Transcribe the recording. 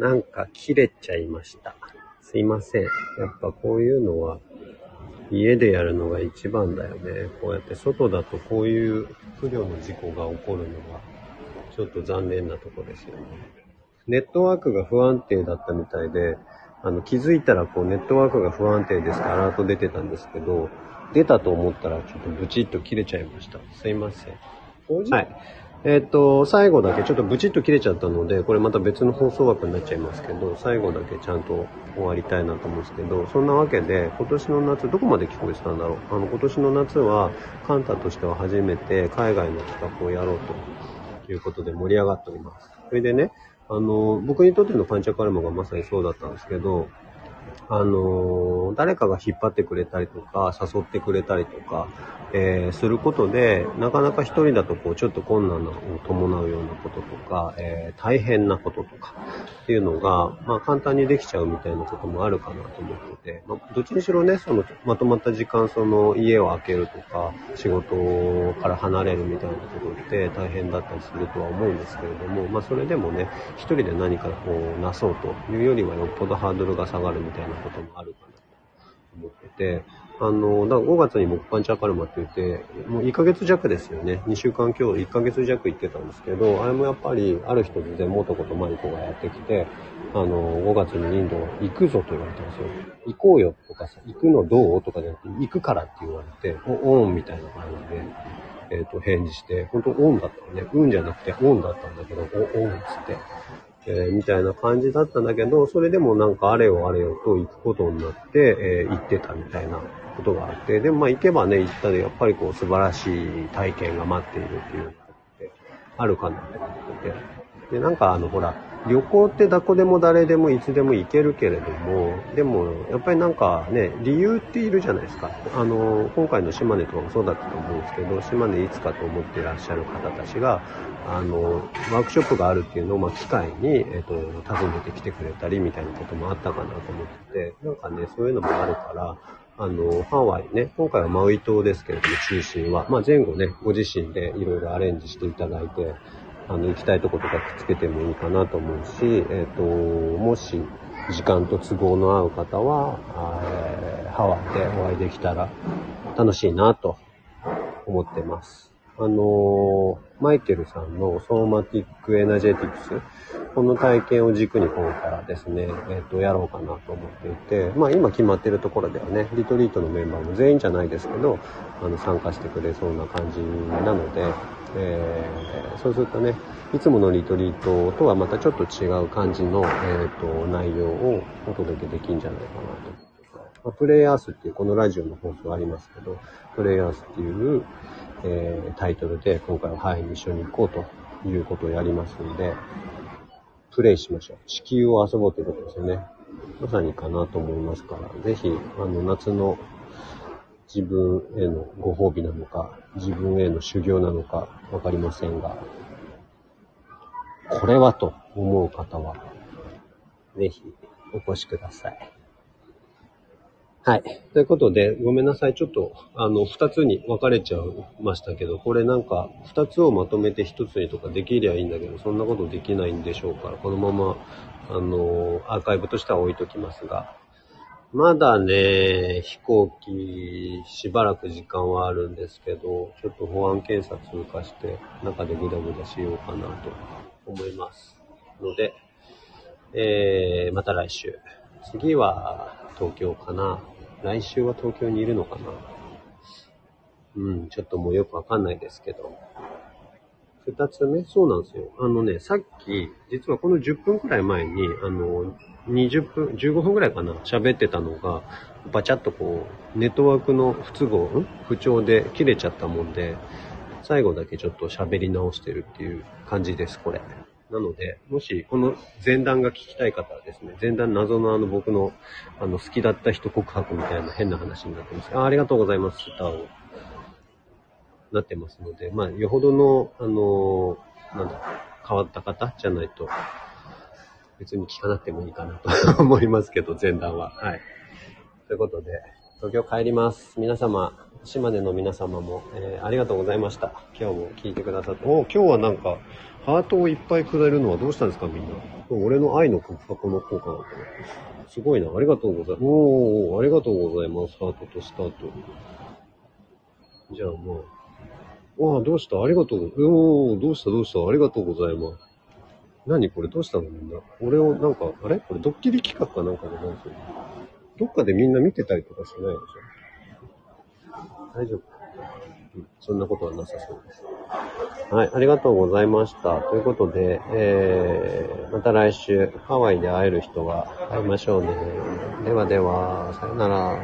なんか切れちゃいました。すいません。やっぱこういうのは家でやるのが一番だよね。こうやって外だとこういう不慮の事故が起こるのがちょっと残念なとこですよね。ネットワークが不安定だったみたいで、あの気づいたらこうネットワークが不安定ですってアラート出てたんですけど、出たと思ったらちょっとブチッと切れちゃいました。すいません。はい。えっと、最後だけちょっとブチッと切れちゃったので、これまた別の放送枠になっちゃいますけど、最後だけちゃんと終わりたいなと思うんですけど、そんなわけで、今年の夏、どこまで聞こえてたんだろう？あの、今年の夏は、カンタとしては初めて海外の企画をやろうということで盛り上がっております。それでね、あの、僕にとってのパンチャカルマがまさにそうだったんですけど、あの誰かが引っ張ってくれたりとか、誘ってくれたりとか、えーすることで、なかなか一人だとこう、ちょっと困難を伴うようなこととか、えー大変なこととかっていうのが、まあ簡単にできちゃうみたいなこともあるかなと思ってて、まあ、どっちにしろね、その、まとまった時間、その、家を空けるとか、仕事から離れるみたいなことって大変だったりするとは思うんですけれども、まあそれでもね、一人で何かこう、なそうというよりはよっぽどハードルが下がるみたいなこともあるかなと思ってて、あの、だから5月に木パンチャカルマって言って、もう1ヶ月弱ですよね。2週間今日1ヶ月弱行ってたんですけど、あれもやっぱり、ある日突然元子とマリコがやってきて、あの、5月にインド行くぞと言われたんですよ。行こうよとかさ、行くのどうとかじゃなくて、行くからって言われて、お、オンみたいな感じで、えっ、と、返事して、本当オンだったのね。うんじゃなくてオンだったんだけど、お、オンっつって。えーみたいな感じだったんだけど、それでもなんかあれよあれよと行くことになって、えー行ってたみたいなことがあって、でもまあ行けばね、行ったで、やっぱりこう素晴らしい体験が待っているっていうのがあって、あるかなと思ってて。で、なんかあの、ほら、旅行ってどこでも誰でもいつでも行けるけれども、でも、やっぱりなんかね、理由っているじゃないですか。あの、今回の島根とかもそうだったと思うんですけど、島根いつかと思っていらっしゃる方たちが、あの、ワークショップがあるっていうのを、まあ、機会に、えっ、と、訪ねてきてくれたりみたいなこともあったかなと思ってて、なんかね、そういうのもあるから、あの、ハワイね、今回はマウイ島ですけれども、中心は、まあ、前後ね、ご自身でいろいろアレンジしていただいて、あの、行きたいとことかくっつけてもいいかなと思うし、えっ、と、もし、時間と都合の合う方は、えーハワイでお会いできたら楽しいなと思ってます。あのーマイケルさんのソーマティックエナジェティクス、この体験を軸に今からですね、えっ、と、やろうかなと思っていて、まあ今決まってるところではね、リトリートのメンバーも全員じゃないですけど、あの、参加してくれそうな感じなので、えーそうするとね、いつものリトリートとはまたちょっと違う感じの、えっ、と、内容をお届けできるんじゃないかなと。まプレイヤースっていうこのラジオの放送ありますけど、プレイヤースっていう、えータイトルで今回はハワイに一緒に行こうということをやりますんで、プレイしましょう。地球を遊ぼうということですよね。まさにかなと思いますから、ぜひ、あの、夏の自分へのご褒美なのか、自分への修行なのかわかりませんが、これはと思う方は、ぜひお越しください。はい。ということで、ごめんなさい。ちょっと、あの、二つに分かれちゃいましたけど、これなんか、二つをまとめて一つにとかできりゃいいんだけど、そんなことできないんでしょうから、このまま、あの、アーカイブとしては置いときますが、まだね、飛行機、しばらく時間はあるんですけど、ちょっと保安検査通過して、中でぐだぐだしようかなと思います。ので、えー、また来週。次は東京かな。来週は東京にいるのかな。うん、ちょっともうよくわかんないですけど。二つ目、そうなんですよ。あのね、さっき、実はこの10分くらい前に、あの、20分、15分くらいかな、喋ってたのが、バチャッとこう、ネットワークの不都合、不調で切れちゃったもんで、最後だけちょっと喋り直してるっていう感じです、これ。なので、もしこの前段が聞きたい方はですね、前段謎のあの僕のあの好きだった人告白みたいな変な話になってます。あありがとうございます、スターを。なってますので、まあ、よほどの、あのなんだ、変わった方？じゃないと、別に聞かなくてもいいかなと 思いますけど、前段は。はい。ということで、東京帰ります。皆様、島根の皆様も、えーありがとうございました。今日も聞いてくださって。お今日はなんか、ハートをいっぱいくれるのはどうしたんですか、みんな。俺の愛の告白の効果なのかな。すごいな。ありがとうございます。おー、ありがとうございます。ハートとスタート。じゃあまあ。わあ、どうした？ありがとう。おー、どうした？どうした？ありがとうございます。何これ？どうしたのみんな？俺をなんか、あれ？これドッキリ企画かなんかでなんか、どっかでみんな見てたりとかしないでしょ？大丈夫、うん、そんなことはなさそうです。はい、ありがとうございました。ということで、えー、また来週、ハワイで会える人が会いましょうね。ではでは、さよなら。